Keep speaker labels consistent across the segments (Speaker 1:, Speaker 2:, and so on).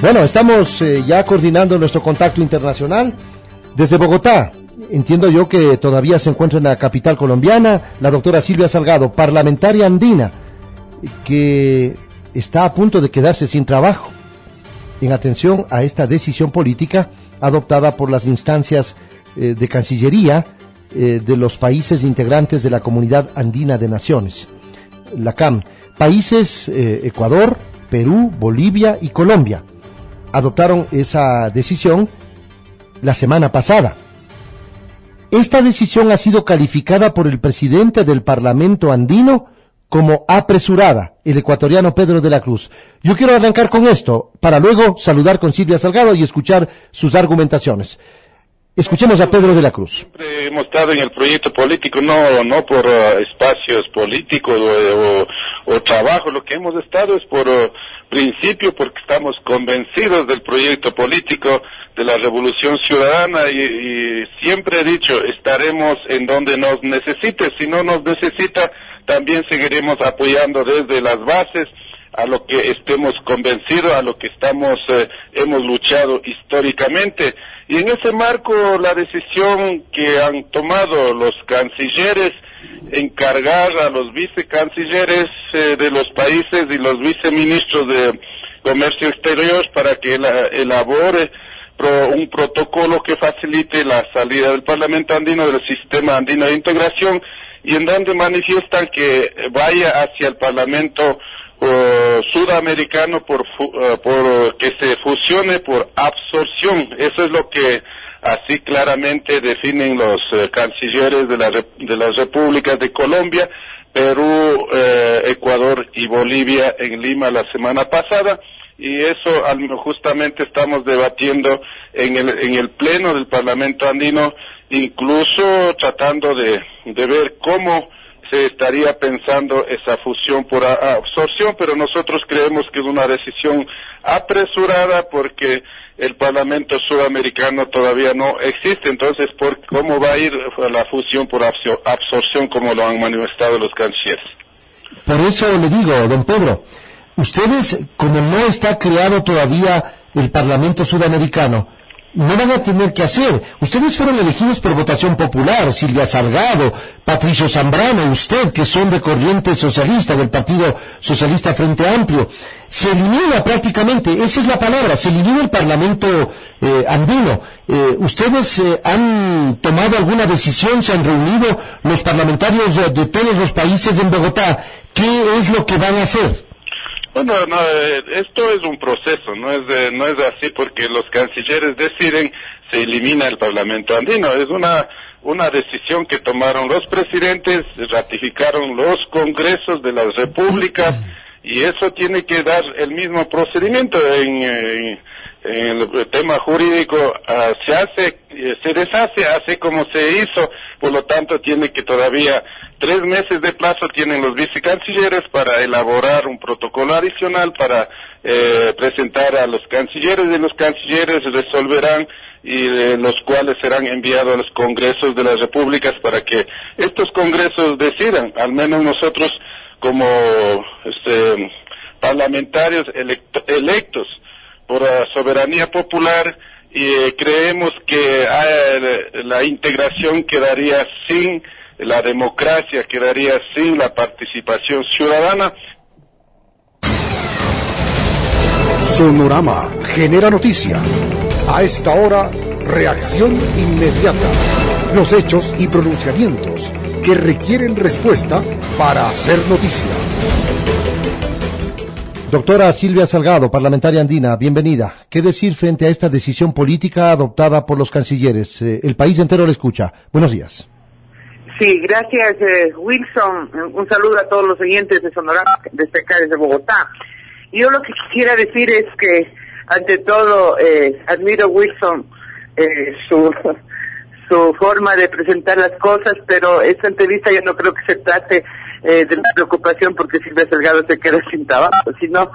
Speaker 1: Bueno, estamos eh, ya coordinando nuestro contacto internacional desde Bogotá. Entiendo yo que todavía se encuentra en la capital colombiana la doctora Silvia Salgado, parlamentaria andina, que está a punto de quedarse sin trabajo en atención a esta decisión política adoptada por las instancias eh, de Cancillería eh, de los países integrantes de la Comunidad Andina de Naciones, la CAM. Países Ecuador, Perú, Bolivia y Colombia adoptaron esa decisión la semana pasada. Esta decisión ha sido calificada por el presidente del Parlamento andino como apresurada, el ecuatoriano Pedro de la Cruz. Yo quiero arrancar con esto, para luego saludar con Silvia Salgado y escuchar sus argumentaciones. Escuchemos a Pedro de la Cruz.
Speaker 2: Hemos estado en el proyecto político, no, no por uh, espacios políticos o, trabajo, lo que hemos estado es por uh, principio, porque estamos convencidos del proyecto político, de la revolución ciudadana y, y siempre he dicho, estaremos en donde nos necesite, si no nos necesita, también seguiremos apoyando desde las bases a lo que estemos convencidos, a lo que estamos, eh, hemos luchado históricamente. Y en ese marco, la decisión que han tomado los cancilleres, encargar a los vicecancilleres eh, de los países y los viceministros de Comercio Exterior para que la, elabore pro, un protocolo que facilite la salida del Parlamento andino del sistema andino de integración y en donde manifiestan que vaya hacia el Parlamento uh, sudamericano por, uh, por que se fusione por absorción. Eso es lo que así claramente definen los uh, cancilleres de, la, de, las repúblicas de Colombia, Perú, eh, Ecuador y Bolivia en Lima la semana pasada. Y eso justamente estamos debatiendo en el, en el Pleno del Parlamento Andino, incluso tratando de ver cómo se estaría pensando esa fusión por absorción, pero nosotros creemos que es una decisión apresurada porque el Parlamento sudamericano todavía no existe, entonces ¿por ¿cómo va a ir la fusión por absorción como lo han manifestado los cancilleres?
Speaker 1: Por eso le digo, don Pedro, ustedes, como no está creado todavía el Parlamento sudamericano, no van a tener que hacer. Ustedes fueron elegidos por votación popular, Silvia Salgado, Patricio Zambrano, usted, que son de corriente socialista, del Partido Socialista Frente Amplio. Se elimina prácticamente, esa es la palabra, se elimina el Parlamento eh, andino. Eh, ¿Ustedes eh, han tomado alguna decisión, se han reunido los parlamentarios de, de todos los países en Bogotá? ¿Qué es lo que van a hacer?
Speaker 2: Bueno, no, eh, esto es un proceso, no es, de, no es así porque los cancilleres deciden, se elimina el Parlamento andino. Es una, una decisión que tomaron los presidentes, ratificaron los congresos de las repúblicas y eso tiene que dar el mismo procedimiento en, en, en el tema jurídico. Uh, se hace, se deshace, hace como se hizo, por lo tanto tiene que todavía Tres meses de plazo tienen los vicecancilleres para elaborar un protocolo adicional para eh, presentar a los cancilleres y los cancilleres resolverán y de los cuales serán enviados a los congresos de las repúblicas para que estos congresos decidan, al menos nosotros como este, parlamentarios electos por la soberanía popular y eh, creemos que eh, la integración quedaría sin la democracia quedaría sin la participación ciudadana.
Speaker 3: Sonorama genera noticia. A esta hora, reacción inmediata. Los hechos y pronunciamientos que requieren respuesta para hacer noticia.
Speaker 1: Doctora Silvia Salgado, parlamentaria andina, bienvenida. ¿Qué decir frente a esta decisión política adoptada por los cancilleres? Eh, el país entero le escucha. Buenos días.
Speaker 4: Sí, gracias eh, Wilson. Un saludo a todos los oyentes de Sonora, de este desde Bogotá. Yo lo que quisiera decir es que, ante todo, eh, admiro Wilson eh, su su forma de presentar las cosas, pero esta entrevista yo no creo que se trate eh, de la preocupación porque Silvia Salgado se queda sin trabajo, sino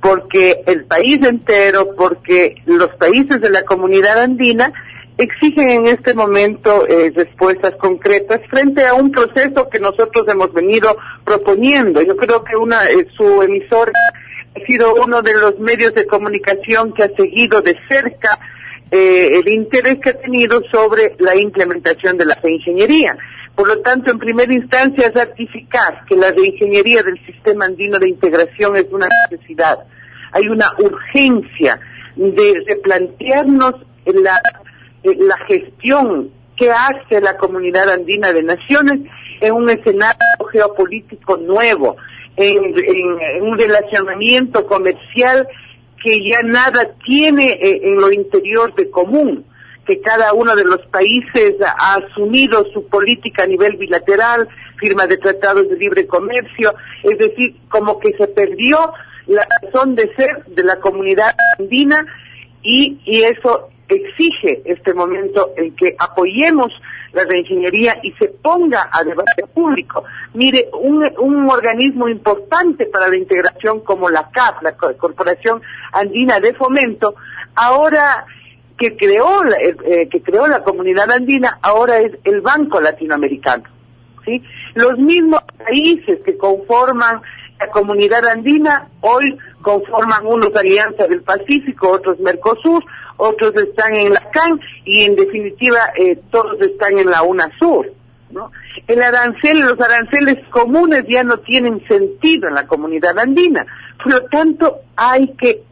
Speaker 4: porque el país entero, porque los países de la comunidad andina exigen en este momento eh, respuestas concretas frente a un proceso que nosotros hemos venido proponiendo. Yo creo que una eh, su emisora ha sido uno de los medios de comunicación que ha seguido de cerca eh, el interés que ha tenido sobre la implementación de la reingeniería. Por lo tanto, en primera instancia, certificar que la reingeniería del sistema andino de integración es una necesidad. Hay una urgencia de replantearnos la, la gestión que hace la comunidad andina de naciones en un escenario geopolítico nuevo, en, en un relacionamiento comercial que ya nada tiene eh, en lo interior de común, que cada uno de los países ha asumido su política a nivel bilateral, firma de tratados de libre comercio, es decir, como que se perdió la razón de ser de la comunidad andina y, y eso exige este momento en que apoyemos la reingeniería y se ponga a debate público. Mire, un, organismo importante para la integración como la CAF, la Corporación Andina de Fomento, ahora que creó la, eh, que creó la comunidad andina, ahora es el Banco Latinoamericano. ¿sí? Los mismos países que conforman la comunidad andina hoy conforman unos Alianza del Pacífico, otros Mercosur, otros están en la CAN y en definitiva eh, todos están en la UNASUR. El arancel, los aranceles comunes ya no tienen sentido en la comunidad andina. Por lo tanto, hay que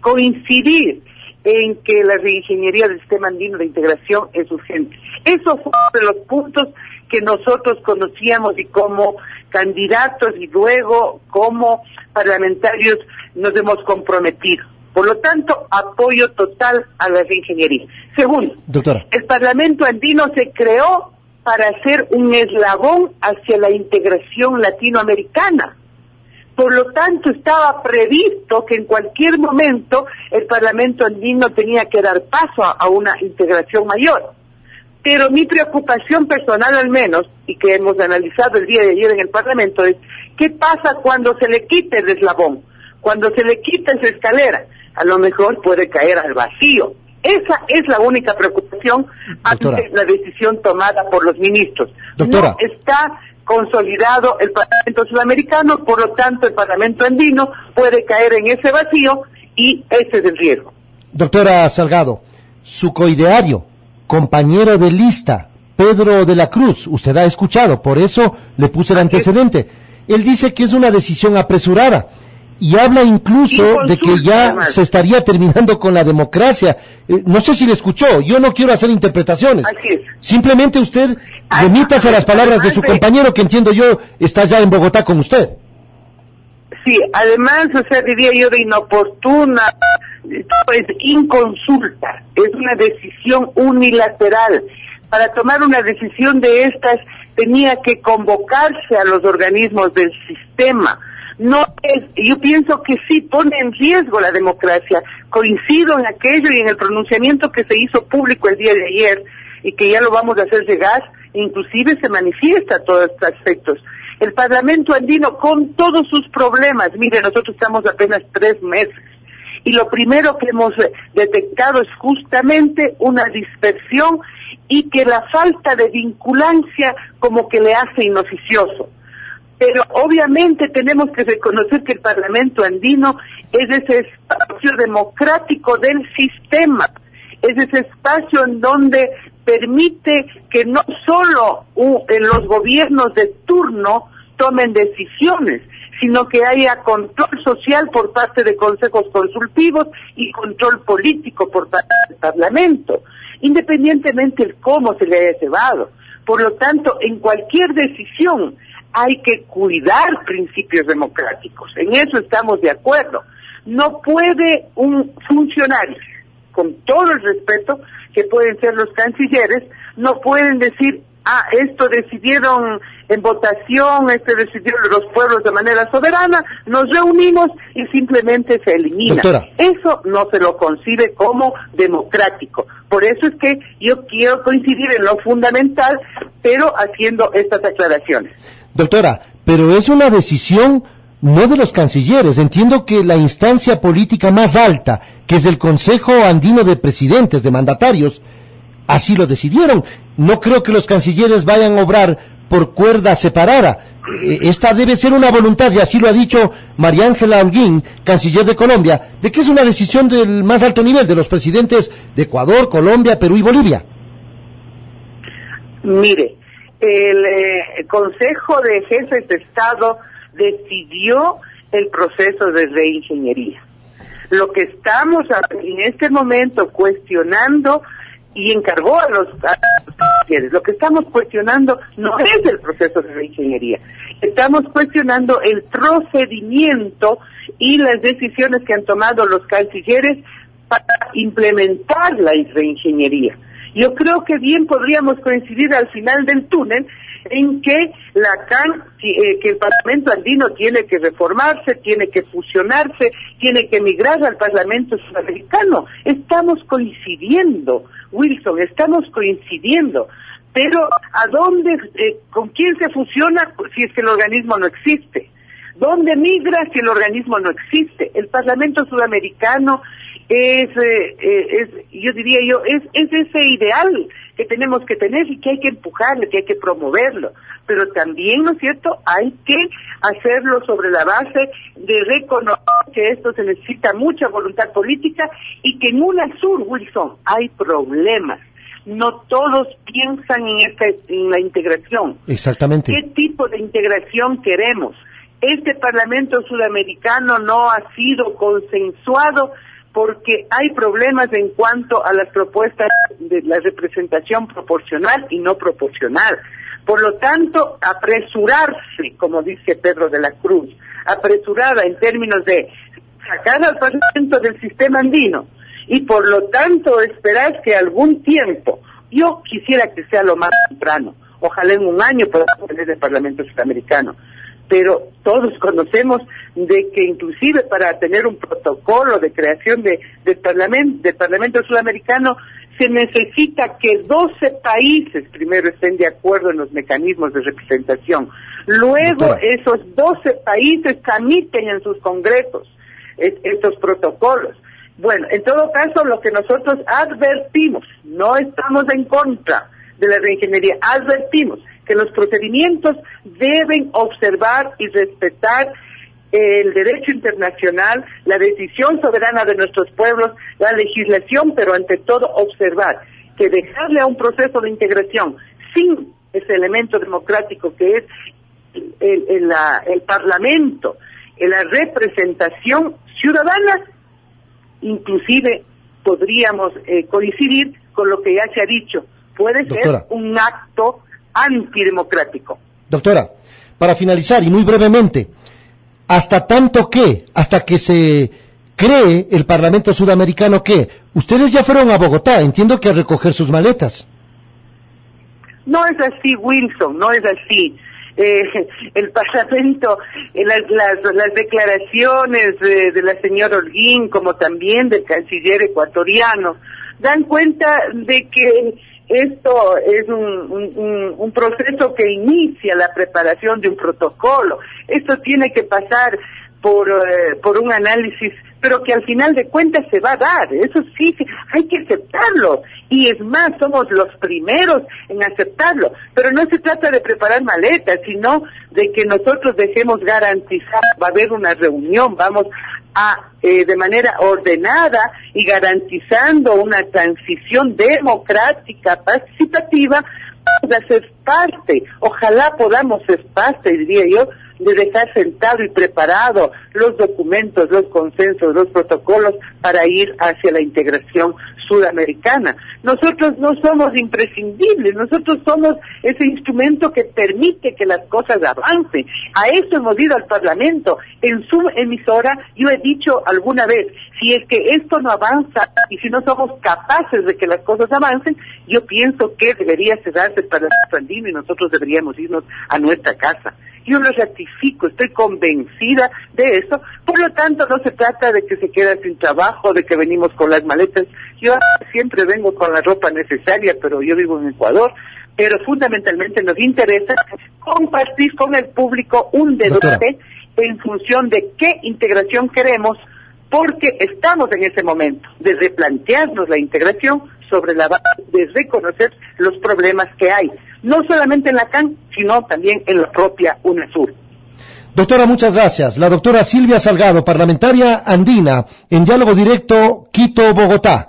Speaker 4: coincidir en que la reingeniería del sistema andino de integración es urgente. Eso fue uno de los puntos que nosotros conocíamos y como candidatos y luego como parlamentarios nos hemos comprometido. Por lo tanto, apoyo total a la reingeniería. Segundo, el Parlamento andino se creó para ser un eslabón hacia la integración latinoamericana. Por lo tanto, estaba previsto que en cualquier momento el Parlamento andino tenía que dar paso a, una integración mayor. Pero mi preocupación personal al menos, y que hemos analizado el día de ayer en el Parlamento, es qué pasa cuando se le quite el eslabón, cuando se le quita esa escalera a lo mejor puede caer al vacío. Esa es la única preocupación ante la decisión tomada por los ministros. No está consolidado el Parlamento Sudamericano, por lo tanto el Parlamento andino puede caer en ese vacío y ese es el riesgo.
Speaker 1: Doctora Salgado, su coideario, compañero de lista, Pedro de la Cruz, usted ha escuchado, por eso le puse el antecedente. Él dice que es una decisión apresurada y habla incluso de que ya se estaría terminando con la democracia. Eh, no sé si le escuchó, yo no quiero hacer interpretaciones. Simplemente usted remítase a las palabras de su compañero que entiendo yo está ya en Bogotá con usted.
Speaker 4: Sí, además, o sea, diría yo de inoportuna, es inconsulta, es una decisión unilateral. Para tomar una decisión de estas tenía que convocarse a los organismos del sistema no es, yo pienso que sí pone en riesgo la democracia. Coincido en aquello y en el pronunciamiento que se hizo público el día de ayer y que ya lo vamos a hacer llegar, inclusive se manifiesta todos estos aspectos. El Parlamento andino con todos sus problemas, mire, nosotros estamos apenas tres meses y lo primero que hemos detectado es justamente una dispersión y que la falta de vinculancia como que le hace inoficioso. Pero obviamente tenemos que reconocer que el Parlamento andino es ese espacio democrático del sistema, es ese espacio en donde permite que no solo en los gobiernos de turno tomen decisiones, sino que haya control social por parte de consejos consultivos y control político por parte del Parlamento, independientemente de cómo se le haya llevado. Por lo tanto, en cualquier decisión hay que cuidar principios democráticos. En eso estamos de acuerdo. No puede un funcionario, con todo el respeto que pueden ser los cancilleres, no pueden decir ah, esto decidieron en votación, esto decidieron los pueblos de manera soberana, nos reunimos y simplemente se elimina. Eso no se lo concibe como democrático. Por eso es que yo quiero coincidir en lo fundamental, pero haciendo estas aclaraciones.
Speaker 1: Doctora, pero es una decisión no de los cancilleres. Entiendo que la instancia política más alta, que es el Consejo Andino de Presidentes, de Mandatarios, así lo decidieron. No creo que los cancilleres vayan a obrar por cuerda separada. Eh, esta debe ser una voluntad, y así lo ha dicho María Ángela Holguín, canciller de Colombia, de que es una decisión del más alto nivel, de los presidentes de Ecuador, Colombia, Perú y Bolivia.
Speaker 4: Mire, el eh, Consejo de Jefes de Estado decidió el proceso de reingeniería. Lo que estamos en este momento cuestionando y encargó a los, lo que estamos cuestionando no es el proceso de reingeniería, estamos cuestionando el procedimiento y las decisiones que han tomado los cancilleres para implementar la reingeniería. Yo creo que bien podríamos coincidir al final del túnel en que la CAN, eh, que el Parlamento andino tiene que reformarse, tiene que fusionarse, tiene que migrar al Parlamento sudamericano. Estamos coincidiendo, Wilson, estamos coincidiendo. Pero ¿a dónde, eh, con quién se fusiona si es que el organismo no existe? ¿Dónde migra si el organismo no existe? El Parlamento sudamericano es, eh, es yo diría yo, es, es ese ideal que tenemos que tener y que hay que empujarle, que hay que promoverlo. Pero también, ¿no es cierto?, hay que hacerlo sobre la base de reconocer que esto se necesita mucha voluntad política y que en UNASUR, Wilson, hay problemas. No todos piensan en, esta, en la integración.
Speaker 1: Exactamente.
Speaker 4: ¿Qué tipo de integración queremos? Este Parlamento Sudamericano no ha sido consensuado porque hay problemas en cuanto a las propuestas de la representación proporcional y no proporcional. Por lo tanto, apresurarse, como dice Pedro de la Cruz, apresurada en términos de sacar al Parlamento del sistema andino y por lo tanto esperar que algún tiempo, yo quisiera que sea lo más temprano, ojalá en un año podamos tener el Parlamento Sudamericano, pero todos conocemos de que inclusive para tener un protocolo de creación de, del, parlamento, del Parlamento Sudamericano se necesita que 12 países primero estén de acuerdo en los mecanismos de representación. Luego esos 12 países tramiten en sus congresos estos protocolos. Bueno, en todo caso, lo que nosotros advertimos, no estamos en contra de la reingeniería, advertimos que los procedimientos deben observar y respetar el derecho internacional, la decisión soberana de nuestros pueblos, la legislación, pero ante todo observar que dejarle a un proceso de integración sin ese elemento democrático que es el, Parlamento, la representación ciudadana, inclusive podríamos eh, coincidir con lo que ya se ha dicho, puede ser un acto antidemocrático.
Speaker 1: Doctora, para finalizar y muy brevemente, hasta tanto que, hasta que se cree el Parlamento Sudamericano que ustedes ya fueron a Bogotá, entiendo que a recoger sus maletas.
Speaker 4: No es así, Wilson, no es así. Eh, el Parlamento, eh, las, las, declaraciones de, de, la señora Holguín, como también del canciller ecuatoriano, dan cuenta de que esto es un, un, proceso que inicia la preparación de un protocolo. Esto tiene que pasar por, eh, por un análisis, pero que al final de cuentas se va a dar. Eso sí, hay que aceptarlo. Y es más, somos los primeros en aceptarlo. Pero no se trata de preparar maletas, sino de que nosotros dejemos garantizar, va a haber una reunión, vamos eh, de manera ordenada y garantizando una transición democrática, participativa, vamos a ser parte, ojalá podamos ser parte, diría yo, de dejar sentado y preparado los documentos, los consensos, los protocolos para ir hacia la integración sudamericana. Nosotros no somos imprescindibles, nosotros somos ese instrumento que permite que las cosas avancen. A eso hemos ido al Parlamento. En su emisora yo he dicho alguna vez, si es que esto no avanza y si no somos capaces de que las cosas avancen, yo pienso que debería cerrarse el andino y nosotros deberíamos irnos a nuestra casa. Yo lo ratifico, estoy convencida de eso. Por lo tanto, no se trata de que se quede sin trabajo, de que venimos con las maletas. Yo siempre vengo con la ropa necesaria, pero yo vivo en Ecuador. Pero fundamentalmente nos interesa compartir con el público un debate en función de qué integración queremos, porque estamos en ese momento de replantearnos la integración sobre la base de reconocer los problemas que hay no solamente en la CAN, sino también en la propia UNESUR.
Speaker 1: Doctora, muchas gracias. La doctora Silvia Salgado, parlamentaria andina, en diálogo directo Quito-Bogotá.